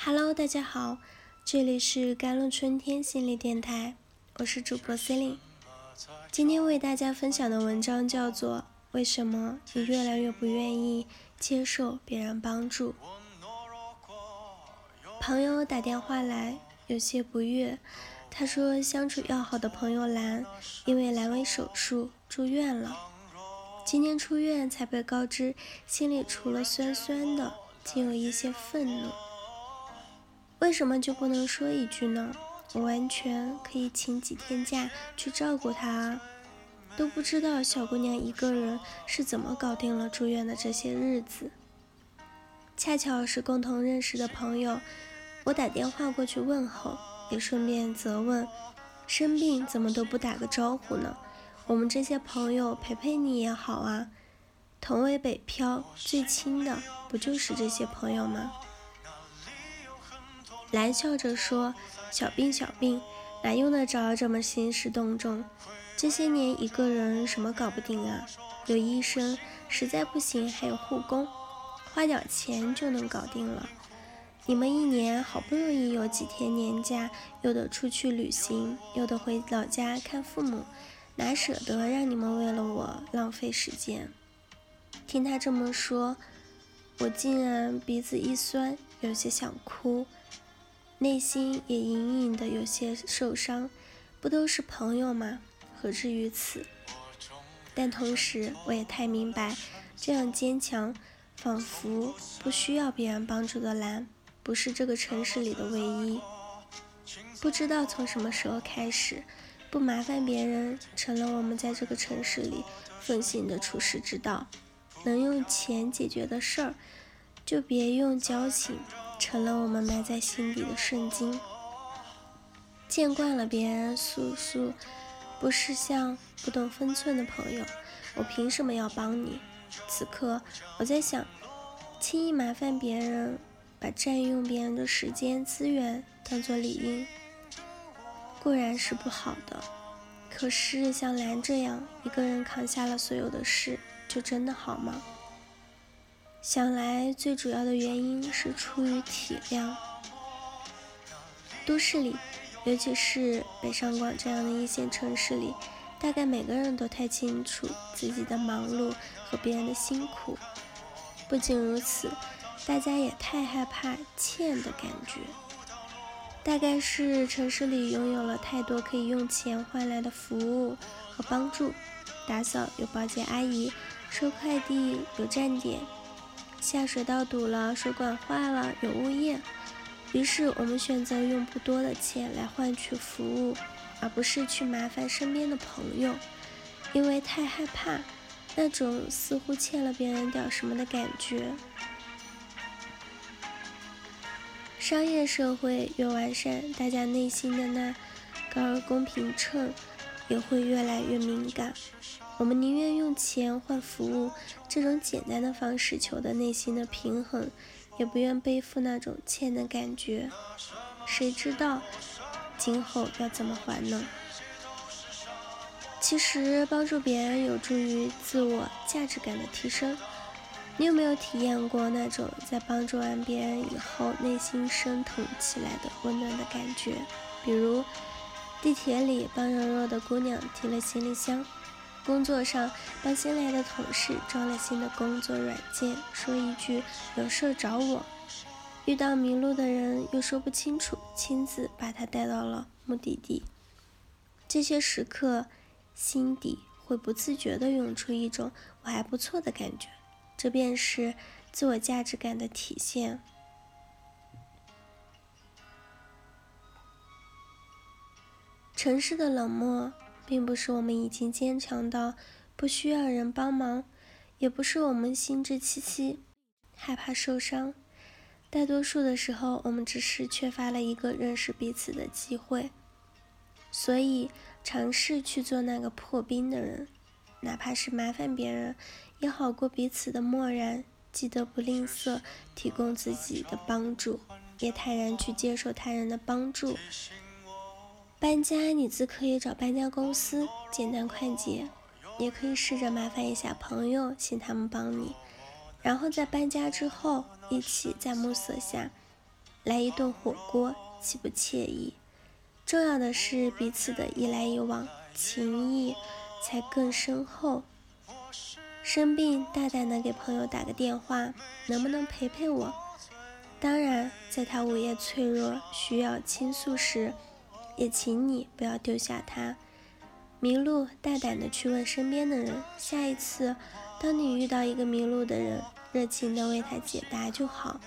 Hello，大家好，这里是甘露春天心理电台，我是主播 c e l i n e 今天为大家分享的文章叫做《为什么你越来越不愿意接受别人帮助》。朋友打电话来，有些不悦，他说相处要好的朋友兰因为阑尾手术住院了，今天出院才被告知，心里除了酸酸的，竟有一些愤怒。为什么就不能说一句呢？我完全可以请几天假去照顾她啊！都不知道小姑娘一个人是怎么搞定了住院的这些日子。恰巧是共同认识的朋友，我打电话过去问候，也顺便责问：生病怎么都不打个招呼呢？我们这些朋友陪陪你也好啊。同为北漂，最亲的不就是这些朋友吗？兰笑着说：“小病小病，哪用得着这么兴师动众？这些年一个人什么搞不定啊？有医生，实在不行还有护工，花点钱就能搞定了。你们一年好不容易有几天年假，又得出去旅行，又得回老家看父母，哪舍得让你们为了我浪费时间？”听他这么说，我竟然鼻子一酸，有些想哭。内心也隐隐的有些受伤，不都是朋友吗？何至于此？但同时，我也太明白，这样坚强，仿佛不需要别人帮助的蓝，不是这个城市里的唯一。不知道从什么时候开始，不麻烦别人成了我们在这个城市里奉行的处世之道。能用钱解决的事儿，就别用交情。成了我们埋在心底的圣经。见惯了别人诉诉，不识相、不懂分寸的朋友，我凭什么要帮你？此刻我在想，轻易麻烦别人，把占用别人的时间资源当做理应，固然是不好的。可是像兰这样一个人扛下了所有的事，就真的好吗？想来，最主要的原因是出于体谅。都市里，尤其是北上广这样的一线城市里，大概每个人都太清楚自己的忙碌和别人的辛苦。不仅如此，大家也太害怕欠的感觉。大概是城市里拥有了太多可以用钱换来的服务和帮助：打扫有保洁阿姨，收快递有站点。下水道堵了，水管坏了，有物业。于是我们选择用不多的钱来换取服务，而不是去麻烦身边的朋友，因为太害怕那种似乎欠了别人点什么的感觉。商业社会越完善，大家内心的那根公平秤也会越来越敏感。我们宁愿用钱换服务，这种简单的方式求得内心的平衡，也不愿背负那种欠的感觉。谁知道今后要怎么还呢？其实帮助别人有助于自我价值感的提升。你有没有体验过那种在帮助完别人以后内心升腾起来的温暖的感觉？比如地铁里帮柔弱的姑娘提了行李箱。工作上帮新来的同事装了新的工作软件，说一句有事找我；遇到迷路的人又说不清楚，亲自把他带到了目的地。这些时刻，心底会不自觉地涌出一种我还不错的感觉，这便是自我价值感的体现。城市的冷漠。并不是我们已经坚强到不需要人帮忙，也不是我们心智戚戚，害怕受伤。大多数的时候，我们只是缺乏了一个认识彼此的机会。所以，尝试去做那个破冰的人，哪怕是麻烦别人，也好过彼此的漠然。记得不吝啬提供自己的帮助，也坦然去接受他人的帮助。搬家，你自可以找搬家公司，简单快捷；也可以试着麻烦一下朋友，请他们帮你。然后在搬家之后，一起在暮色下，来一顿火锅，岂不惬意？重要的是彼此的一来一往，情谊才更深厚。生病，大胆的给朋友打个电话，能不能陪陪我？当然，在他午夜脆弱需要倾诉时，也请你不要丢下他。迷路，大胆的去问身边的人。下一次，当你遇到一个迷路的人，热情的为他解答就好。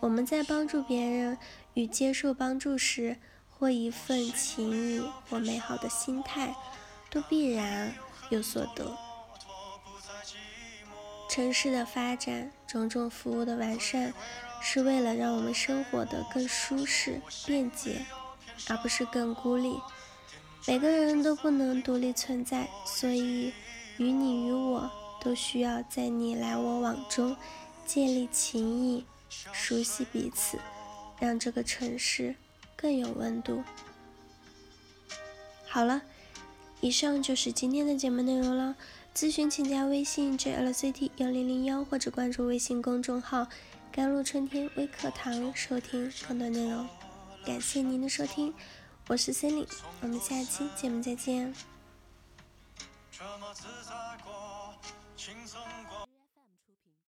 我们在帮助别人与接受帮助时，或一份情谊或美好的心态，都必然有所得。城市的发展，种种服务的完善。是为了让我们生活的更舒适、便捷，而不是更孤立。每个人都不能独立存在，所以与你与我都需要在你来我往中建立情谊，熟悉彼此，让这个城市更有温度。好了，以上就是今天的节目内容了。咨询请加微信 jlct 幺零零幺或者关注微信公众号。甘露春天微课堂，收听更多内容。感谢您的收听，我是森林我们下期节目再见。